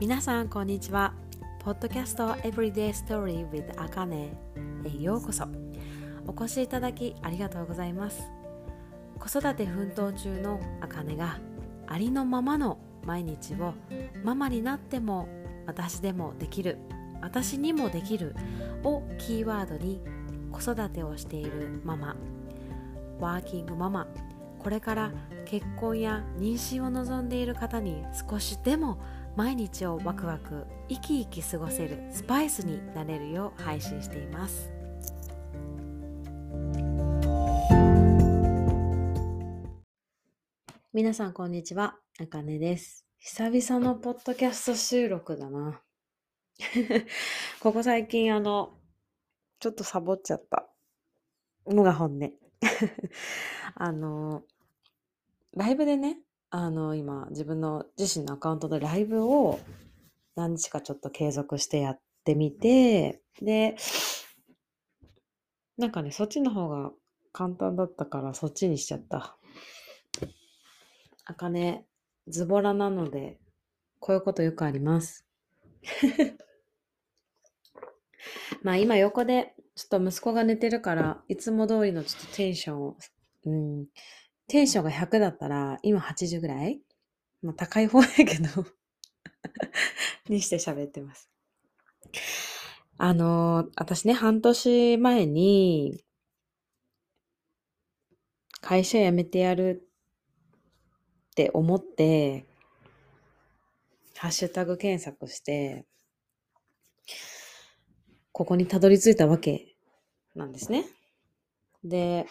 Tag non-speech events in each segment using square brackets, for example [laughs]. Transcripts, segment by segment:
皆さんこんにちは。ポッドキャスト Everyday Story with あかねへようこそ。お越しいただきありがとうございます。子育て奮闘中のあかねがありのままの毎日をママになっても私でもできる私にもできるをキーワードに子育てをしているママ。ワーキングママ。これから結婚や妊娠を望んでいる方に少しでも毎日をワクワク生き生き過ごせるスパイスになれるよう配信しています。皆さんこんにちはあかねです。久々のポッドキャスト収録だな。[laughs] ここ最近あのちょっとサボっちゃった。のが本音。[laughs] あのライブでねあの、今、自分の自身のアカウントでライブを何日かちょっと継続してやってみて、で、なんかね、そっちの方が簡単だったからそっちにしちゃった。あかね、ズボラなので、こういうことよくあります。[laughs] まあ今横で、ちょっと息子が寝てるから、いつも通りのちょっとテンションを、うん、テンションが100だったら、今80ぐらい？まあ高い方やけど [laughs] にして喋ってます。あの、私ね、半年前に、会社辞めてやるって思って、ハッシュタグ検索して、ここにたどり着いたわけなんですね。で、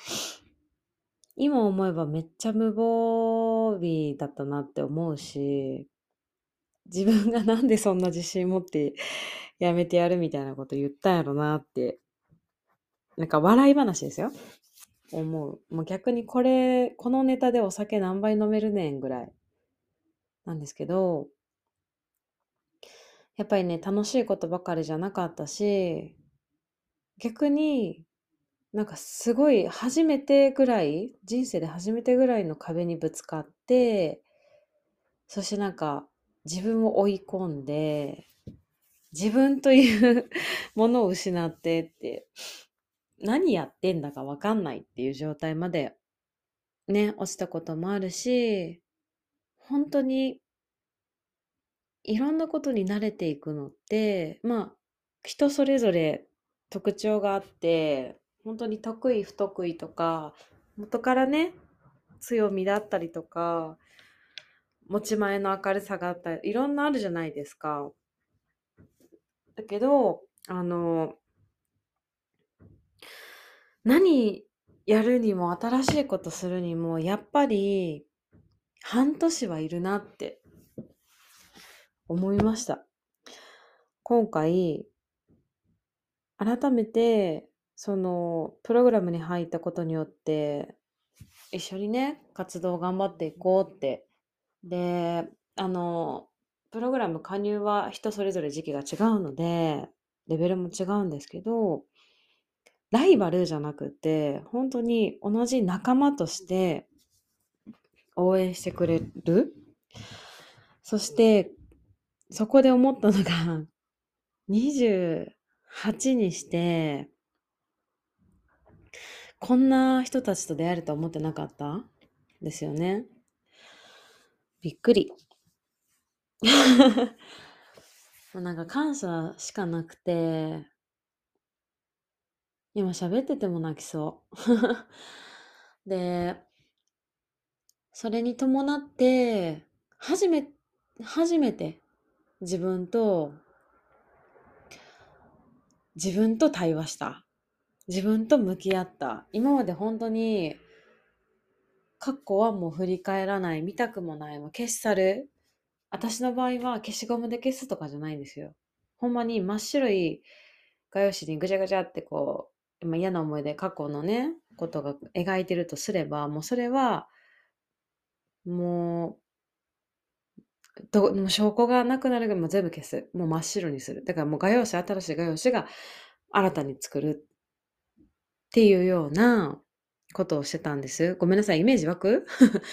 今思えばめっちゃ無防備だったなって思うし、自分がなんでそんな自信持ってやめてやるみたいなこと言ったんやろなって、なんか笑い話ですよ。思う。もう逆にこれ、このネタでお酒何杯飲めるねんぐらいなんですけど、やっぱりね、楽しいことばかりじゃなかったし、逆になんかすごい初めてぐらい、人生で初めてぐらいの壁にぶつかって、そしてなんか自分を追い込んで、自分という [laughs] ものを失ってって、何やってんだかわかんないっていう状態までね、落ちたこともあるし、本当にいろんなことに慣れていくのって、まあ、人それぞれ特徴があって、本当に得意不得意とか元からね強みだったりとか持ち前の明るさがあったりいろんなあるじゃないですか。だけどあの何やるにも新しいことするにもやっぱり半年はいるなって思いました。今回改めてそのプログラムに入ったことによって一緒にね活動を頑張っていこうって。であのプログラム加入は人それぞれ時期が違うのでレベルも違うんですけどライバルじゃなくて本当に同じ仲間として応援してくれる。そしてそこで思ったのが28にしてこんな人たちと出会えると思ってなかった？ですよね。びっくり。も [laughs] うなんか感謝しかなくて、今喋ってても泣きそう。[laughs] で、それに伴って、初め、初めて自分と、自分と対話した。自分と向き合った。今まで本当に、過去はもう振り返らない、見たくもない、もう消し去る。私の場合は消しゴムで消すとかじゃないんですよ。ほんまに真っ白い画用紙にぐちゃぐちゃってこう、嫌な思い出、過去のね、ことが描いてるとすれば、もうそれは、もう、どもう証拠がなくなるぐらいも全部消す。もう真っ白にする。だからもう画用紙、新しい画用紙が新たに作るっていうようなことをしてたんです。ごめんなさい、イメージ湧く？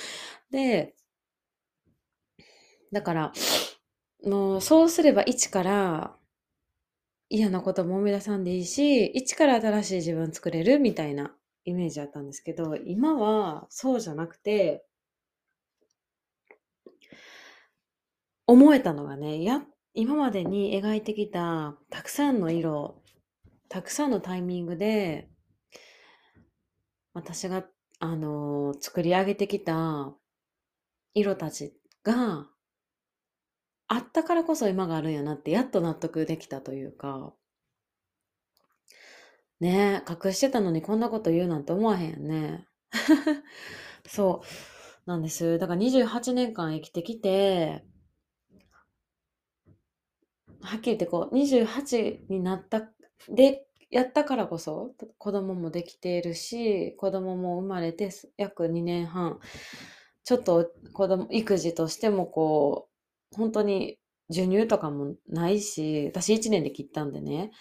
[laughs] で、だから、もうそうすれば一から嫌なことも思い出さんでいいし、一から新しい自分作れるみたいなイメージだったんですけど、今はそうじゃなくて、思えたのがね、や、今までに描いてきたたくさんの色、たくさんのタイミングで、私が、あの作り上げてきた色たちがあったからこそ今があるんやなって、やっと納得できたというか、ねえ、隠してたのにこんなこと言うなんて思わへんやね。[laughs] そうなんです。だから28年間生きてきて、はっきり言ってこう、28になった、で、やったからこそ、子供もできているし、子供も生まれて約2年半、ちょっと子供、育児としてもこう、本当に授乳とかもないし、私1年で切ったんでね、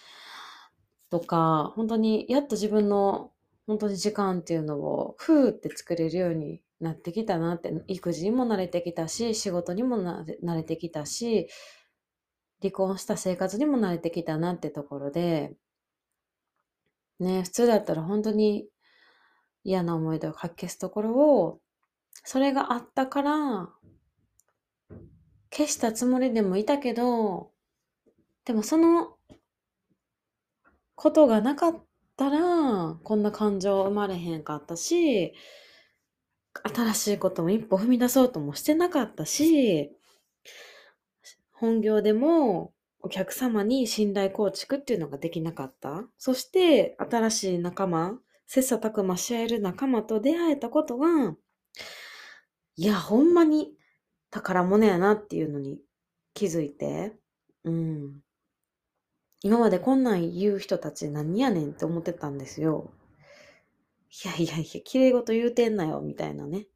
とか、本当にやっと自分の本当に時間っていうのを、ふーって作れるようになってきたなって、育児にも慣れてきたし、仕事にも慣れ慣れてきたし、離婚した生活にも慣れてきたなってところで、ね、普通だったら本当に嫌な思い出をかき消すところを、それがあったから、消したつもりでもいたけど、でもそのことがなかったら、こんな感情生まれへんかったし、新しいことも一歩踏み出そうともしてなかったし、本業でもお客様に信頼構築っていうのができなかった。そして、新しい仲間、切磋琢磨し合える仲間と出会えたことが、いや、ほんまに宝物やなっていうのに気づいて、うん。今までこんなん言う人たち何やねんって思ってたんですよ。いやいやいや、綺麗事言うてんなよ、みたいなね。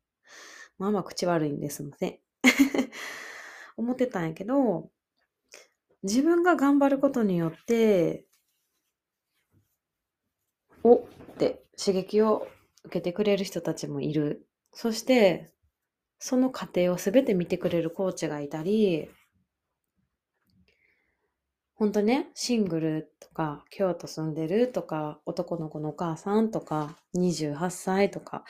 まあまあ口悪いんですので。[laughs] 思ってたんやけど、自分が頑張ることによって、おって刺激を受けてくれる人たちもいる。そして、その過程を全て見てくれるコーチがいたり、本当ね、シングルとか、京都住んでるとか、男の子のお母さんとか、28歳とか、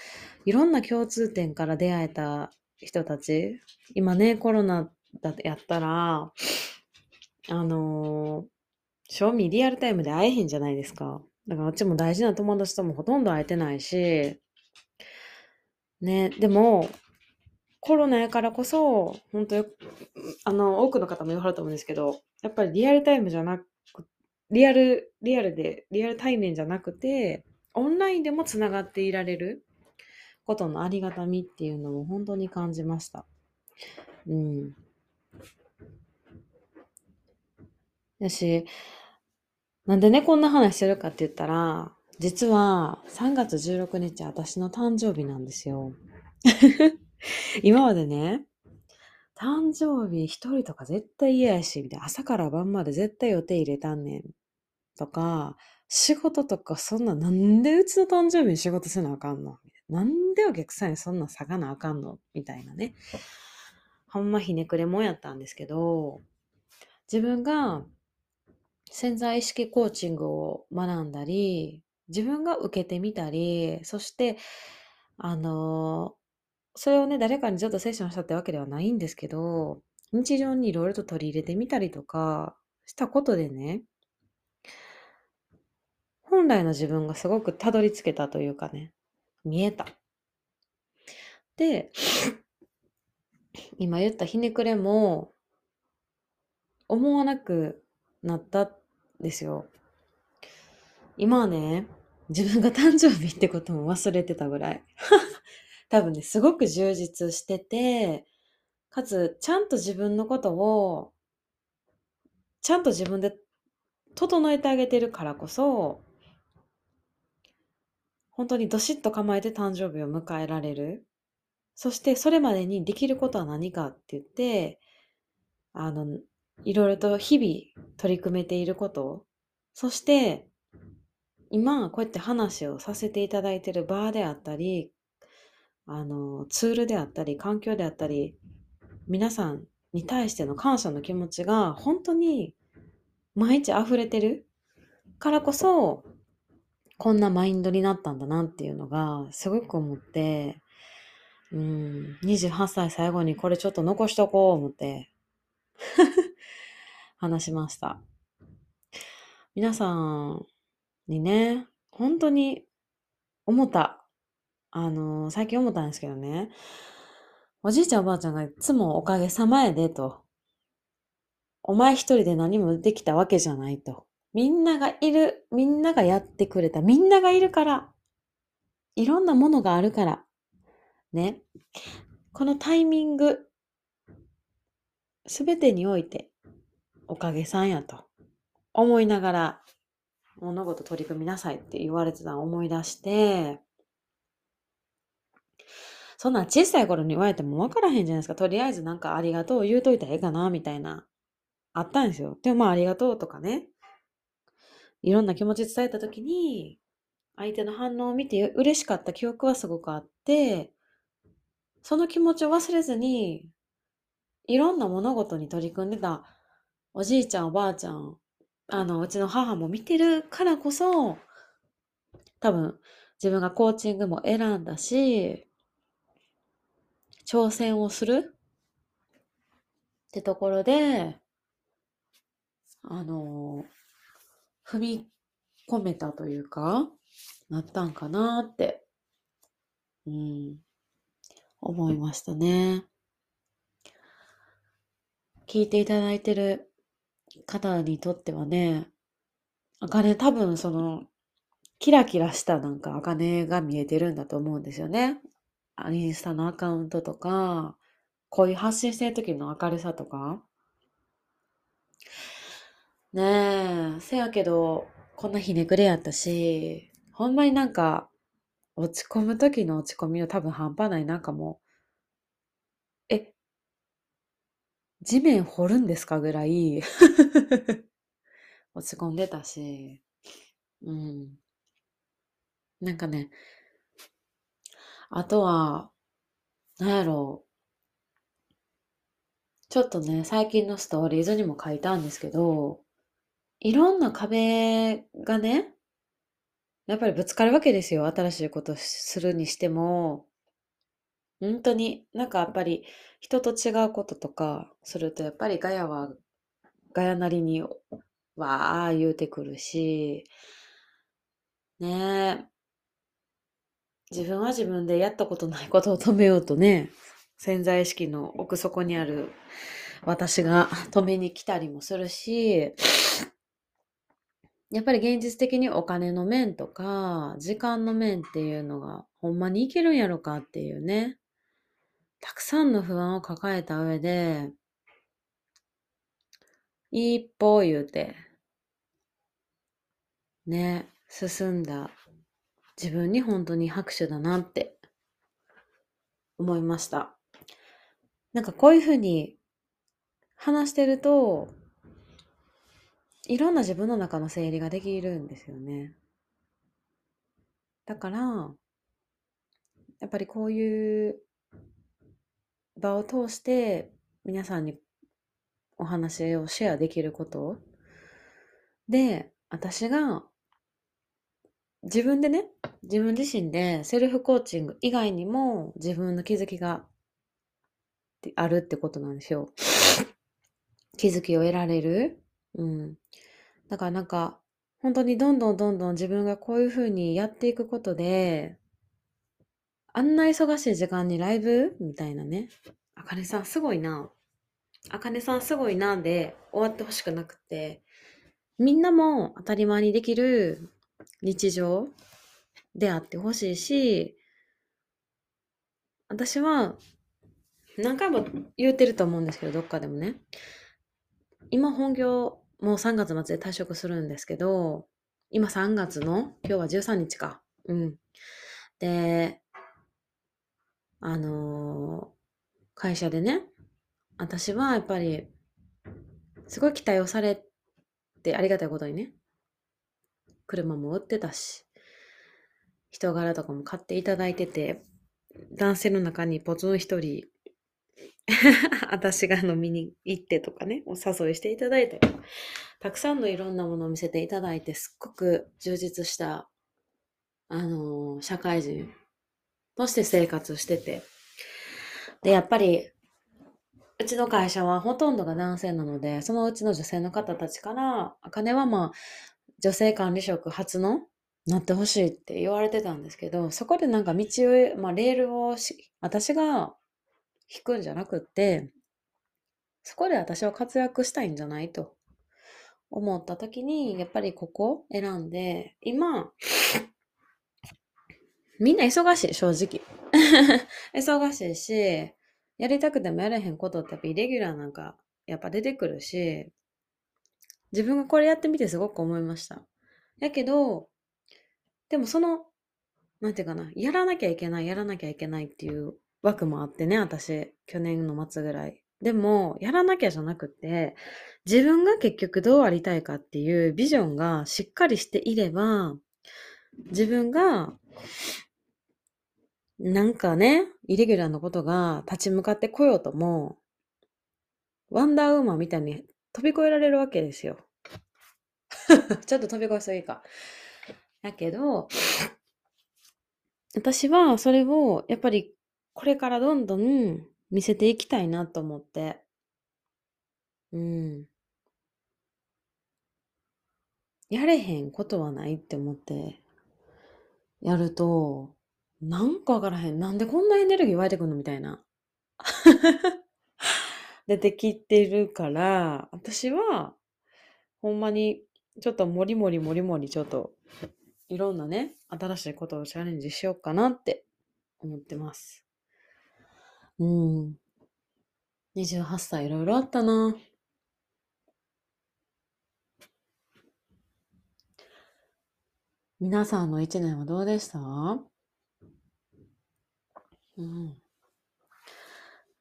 いろんな共通点から出会えた人たち。今ね、コロナだやったら、あのー、正味リアルタイムで会えへんじゃないですか。だからあっちも大事な友達ともほとんど会えてないし、ね、でも、コロナやからこそ、本当あの、多くの方も言わはると思うんですけど、やっぱりリアルタイムじゃなく、リアル、リアルで、リアル対面じゃなくて、オンラインでもつながっていられることのありがたみっていうのを本当に感じました。うん。だし、なんでね、こんな話してるかって言ったら、実は3月16日私の誕生日なんですよ。[laughs] 今までね、誕生日一人とか絶対嫌やし、みたいな朝から晩まで絶対予定入れたんねん。とか、仕事とかそんな、なんでうちの誕生日に仕事せなあかんの？なんでお客さんにそんな下がなあかんの？みたいなね。ほんまひねくれもんやったんですけど、自分が潜在意識コーチングを学んだり、自分が受けてみたり、そして、あの、それをね、誰かにずっとセッションしたってわけではないんですけど、日常にいろいろと取り入れてみたりとかしたことでね、本来の自分がすごくたどり着けたというかね、見えた。で、今言ったひねくれも、思わなくなったんですよ。今はね、自分が誕生日ってことも忘れてたぐらい。[laughs] 多分ね、すごく充実してて、かつ、ちゃんと自分のことを、ちゃんと自分で整えてあげてるからこそ、本当にどしっと構えて誕生日を迎えられる。そして、それまでにできることは何かって言って、あの、いろいろと日々取り組めていること、そして、今、こうやって話をさせていただいている場であったり、あの、ツールであったり、環境であったり、皆さんに対しての感謝の気持ちが本当に毎日溢れてるからこそ、こんなマインドになったんだなっていうのがすごく思って、うん、28歳最後にこれちょっと残しとこう思って。話しました。皆さんにね、本当に思った。あの、最近思ったんですけどね、おじいちゃんおばあちゃんがいつもおかげさまやでと。お前一人で何もできたわけじゃないと。みんながいる、みんながやってくれた、みんながいるから、いろんなものがあるから、ね。このタイミング、すべてにおいて、おかげさんやと思いながら、物事取り組みなさいって言われてたのを思い出して、そんな小さい頃に言われても分からへんじゃないですか。とりあえずなんかありがとう言うといたらええかな、みたいな。あったんですよ。でもまあありがとうとかね。いろんな気持ち伝えた時に、相手の反応を見て嬉しかった記憶はすごくあって、その気持ちを忘れずに、いろんな物事に取り組んでたおじいちゃんおばあちゃん、あの、うちの母も見てるからこそ、多分自分がコーチングも選んだし、挑戦をするってところで、あの、踏み込めたというか、なったんかなって、うん、思いましたね。聞いていただいてる方にとってはね、あかね多分その、キラキラしたなんかあかねが見えてるんだと思うんですよね。インスタのアカウントとか、こういう発信してる時の明るさとか。ねえ、せやけど、こんなひねくれやったし、ほんまになんか、落ち込む時の落ち込みの多分半端ないなんかもう、え、地面掘るんですかぐらい [laughs] 落ち込んでたし、うん。なんかね、あとは、なんやろう。ちょっとね、最近のストーリーズにも書いたんですけど、いろんな壁がね、やっぱりぶつかるわけですよ。新しいことするにしても、本当に、なんかやっぱり人と違うこととかすると、やっぱりガヤはガヤなりにわあ言うてくるし、ねえ、自分は自分でやったことないことを止めようとね、潜在意識の奥底にある私が止めに来たりもするし、やっぱり現実的にお金の面とか、時間の面っていうのが、ほんまにいけるんやろかっていうね、たくさんの不安を抱えた上で、一歩言うて、ね、進んだ自分に本当に拍手だなって思いました。なんかこういうふうに話してると、いろんな自分の中の整理ができるんですよね。だから、やっぱりこういう場を通して皆さんにお話をシェアできることで、私が自分でね、自分自身でセルフコーチング以外にも自分の気づきがあるってことなんですよ。[laughs] 気づきを得られる。うん。だからなんか、本当にどんどんどんどん自分がこういう風にやっていくことで、あんな忙しい時間にライブ？みたいなね。あかねさんすごいな。あかねさんすごいなで終わってほしくなくて、みんなも当たり前にできる日常であってほしいし、私は何回も言うてると思うんですけど、どっかでもね。今本業もう3月末で退職するんですけど、今3月の、今日は13日か。うん。で、あのー会社でね、私はやっぱり、すごい期待をされて、ありがたいことにね、車も売ってたし、人柄とかも買っていただいてて、男性の中にポツン一人、[laughs] 私が飲みに行ってとかね、お誘いしていただいたり、たくさんのいろんなものを見せていただいて、すっごく充実した、あのー、社会人として生活してて。で、やっぱり、うちの会社はほとんどが男性なので、そのうちの女性の方たちから、あかねはまあ、女性管理職初のなってほしいって言われてたんですけど、そこでなんか道を、まあ、レールをし、私が引くんじゃなくって、そこで私は活躍したいんじゃないと思った時に、やっぱりここ選んで、今、みんな忙しい、正直。[laughs] 忙しいし、やりたくてもやれへんことってやっぱイレギュラーなんかやっぱ出てくるし、自分がこれやってみてすごく思いました。やけど、でもその、なんていうかな、やらなきゃいけない、やらなきゃいけないっていう枠もあってね、私、去年の末ぐらい。でも、やらなきゃじゃなくて、自分が結局どうありたいかっていうビジョンがしっかりしていれば、自分が、なんかね、イレギュラーなことが立ち向かってこようとも、ワンダーウーマンみたいに飛び越えられるわけですよ。[laughs] ちょっと飛び越えすぎか。だけど、私はそれをやっぱりこれからどんどん見せていきたいなと思って。うん。やれへんことはないって思ってやると、なんかわからへん。なんでこんなエネルギー湧いてくんの？みたいな。[laughs] 出てきてるから、私は、ほんまに、ちょっともりもりもりもりちょっといろんなね、新しいことをチャレンジしようかなって思ってます。うん。28歳いろいろあったな。皆さんの一年はどうでした？うん。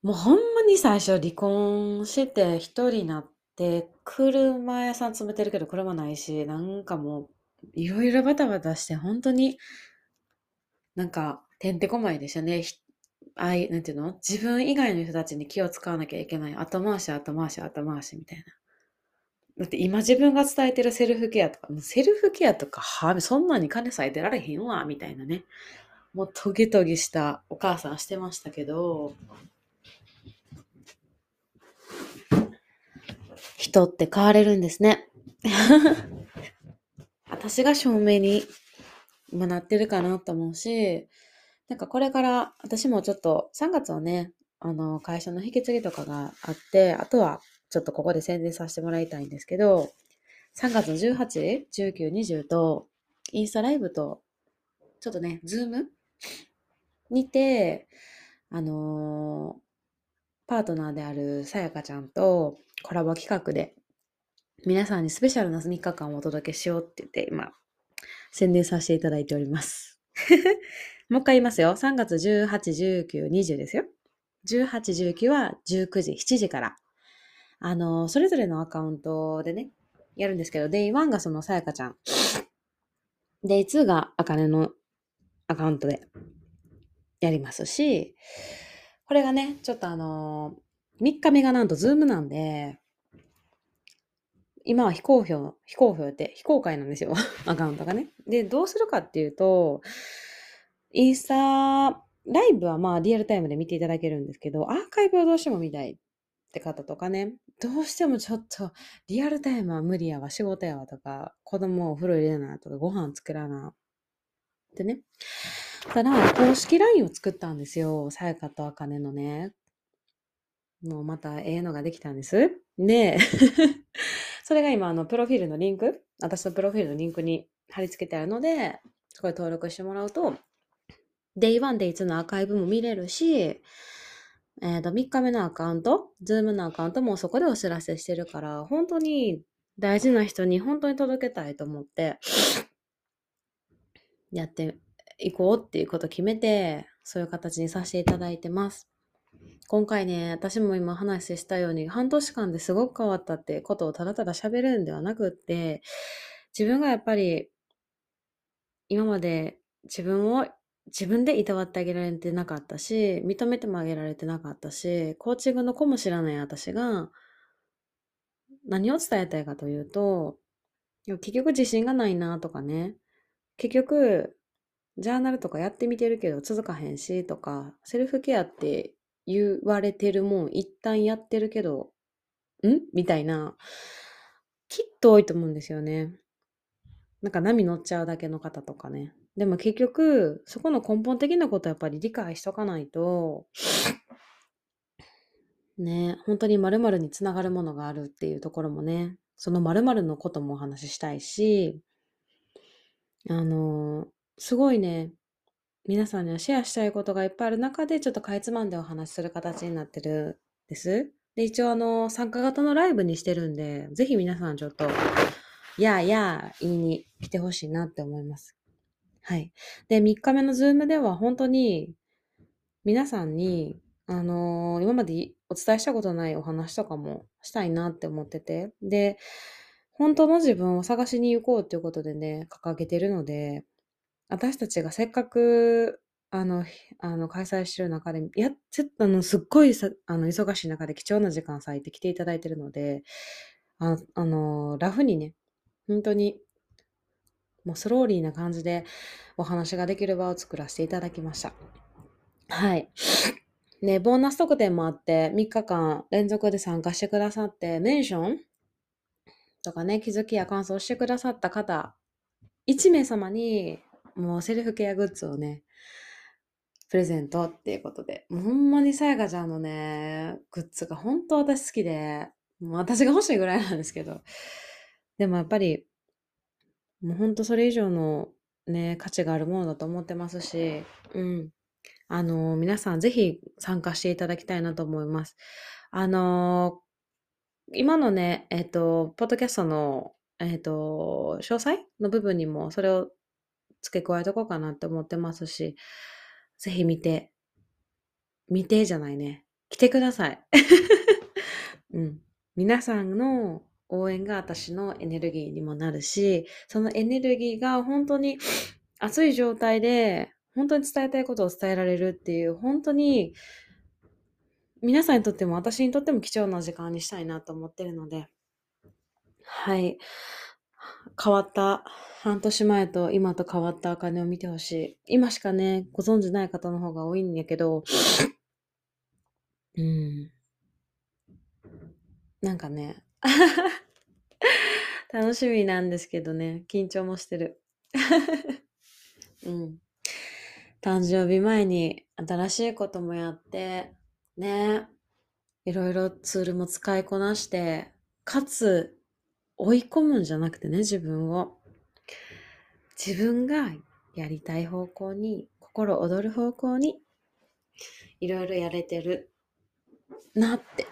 もうほんまに最初離婚して一人になって、車屋さん詰めてるけど車ないし、なんかもういろいろバタバタして、本当に、なんか、てんてこまいでしたね。あい、なんていうの？自分以外の人たちに気を使わなきゃいけない。後回し、後回し、後回しみたいな。だって今自分が伝えてるセルフケアとか、もうセルフケアとか、はそんなに金咲いてられへんわ、みたいなね。もうトゲトゲしたお母さんしてましたけど、人って変われるんですね。[laughs] 私が証明に今なってるかなと思うし、なんかこれから私もちょっと3月はね、あの会社の引き継ぎとかがあって、あとはちょっとここで宣伝させてもらいたいんですけど、3月の18、19、20とインスタライブとちょっとね、 Zoom にて、あのー、パートナーであるさやかちゃんとコラボ企画で皆さんにスペシャルな3日間をお届けしようって言って、今、宣伝させていただいております。[laughs] もう一回言いますよ。3月18、19、20ですよ。18、19は19時、7時から。あの、それぞれのアカウントでね、やるんですけど、Day1 がそのさやかちゃん。Day2 があかねのアカウントでやりますし、これがね、ちょっとあの、3日目がなんとズームなんで、今は非公表、非公表って非公開なんですよ。[laughs] アカウントがね。で、どうするかっていうと、インスタライブはまあリアルタイムで見ていただけるんですけど、アーカイブをどうしても見たいって方とかね、どうしてもちょっとリアルタイムは無理やわ、仕事やわとか、子供をお風呂入れなとか、ご飯作らなってね。ただ、公式 LINE を作ったんですよ。さやかとあかねのね。もうまたええのができたんです。で、[laughs] それが今、あの、プロフィールのリンク、私のプロフィールのリンクに貼り付けてあるので、そこで登録してもらうと、Day1、Day2 のアーカイブも見れるし、えっ、ー、と、3日目のアカウント、Zoom のアカウントもそこでお知らせしてるから、本当に大事な人に本当に届けたいと思って、やっていこうっていうことを決めて、そういう形にさせていただいてます。今回ね、私も今話したように、半年間ですごく変わったってことをただただ喋るんではなくって、自分がやっぱり、今まで自分を自分でいたわってあげられてなかったし、認めてもあげられてなかったし、コーチングの子も知らない私が、何を伝えたいかというと、結局自信がないなとかね、結局、ジャーナルとかやってみてるけど続かへんしとか、セルフケアって言われてるもん一旦やってるけど、ん？みたいな、きっと多いと思うんですよね。なんか波乗っちゃうだけの方とかね。でも結局、そこの根本的なことやっぱり理解しとかないと、ね、本当に〇〇につながるものがあるっていうところもね、その〇〇のこともお話ししたいし、あの、すごいね、皆さんにはシェアしたいことがいっぱいある中で、ちょっとかいつまんでお話しする形になってるんです。で、一応あの、参加型のライブにしてるんで、ぜひ皆さんちょっと、やあやあ言いに来てほしいなって思います。はい。で、3日目のズームでは本当に皆さんに、あのー今までお伝えしたことないお話とかもしたいなって思ってて。で、本当の自分を探しに行こうっていうことでね、掲げてるので、私たちがせっかく、あの、あの開催してる中で、やっあの、すっごいさあの忙しい中で貴重な時間割いて来ていただいてるので、ああの、ラフにね、本当にもうスローリーな感じでお話ができる場を作らせていただきました。はい。ね、ボーナス特典もあって、3日間連続で参加してくださって、メンションとかね、気づきや感想をしてくださった方、1名様に、もうセルフケアグッズをね、プレゼントっていうことで、もうほんまにさやかちゃんのね、グッズが本当私好きで、もう私が欲しいぐらいなんですけど、でもやっぱりもうほんとそれ以上のね、価値があるものだと思ってますし、うん。あの、皆さんぜひ参加していただきたいなと思います。あの、今のね、えっ、と、ポッドキャストの、えっ、と、詳細の部分にもそれを付け加えとこうかなって思ってますし、ぜひ見て、見てじゃないね。来てください。[laughs] うん。皆さんの応援が私のエネルギーにもなるし、そのエネルギーが本当に熱い状態で、本当に伝えたいことを伝えられるっていう、本当に皆さんにとっても私にとっても貴重な時間にしたいなと思ってるので、はい。変わった半年前と今と変わったあかねを見てほしい。今しかね、ご存知ない方の方が多いんやけど、うん。なんかね、[laughs] 楽しみなんですけどね、緊張もしてる。[laughs] うん。誕生日前に新しいこともやって、ね、いろいろツールも使いこなして、かつ追い込むんじゃなくてね、自分を。自分がやりたい方向に、心躍る方向に、いろいろやれてるなって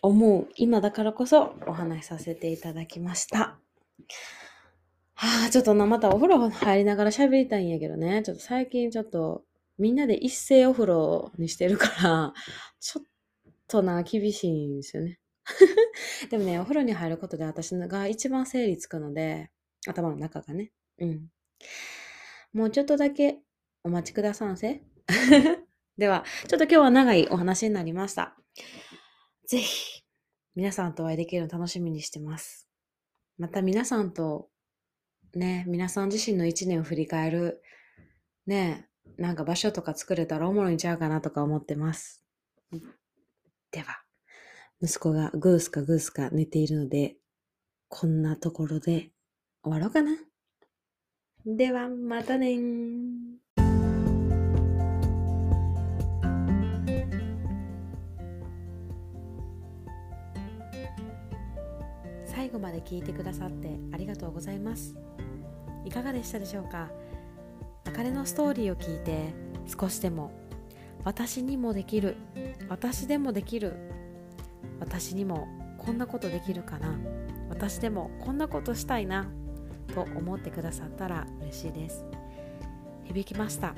思う今だからこそお話しさせていただきました。はあ、ちょっとな、またお風呂入りながら喋りたいんやけどね。ちょっと最近ちょっとみんなで一斉お風呂にしてるから、[laughs] ちょっとな、厳しいんですよね。[laughs] でもね、お風呂に入ることで私が一番整理つくので、頭の中がね。うん。もうちょっとだけお待ちくださんせ。[laughs] では、ちょっと今日は長いお話になりました。ぜひ、皆さんとお会いできるの楽しみにしてます。また皆さんと、ね、皆さん自身の一年を振り返る、ね、なんか場所とか作れたらおもろいんちゃうかなとか思ってます。では、息子がグースかグースか寝ているので、こんなところで終わろうかな。では、またね最後まで聞いてくださってありがとうございますいかがでしたでしょうか？あかねのストーリーを聞いて少しでも私にもできる私でもできる私にもこんなことできるかな私でもこんなことしたいなと思ってくださったら嬉しいです。響きました。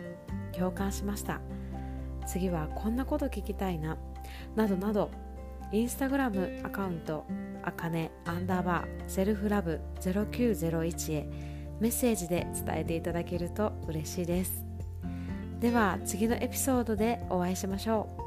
共感しました。次はこんなこと聞きたいななどなどインスタグラムアカウントあかねアンダーバーセルフラブ0901へメッセージで伝えていただけると嬉しいです。では次のエピソードでお会いしましょう。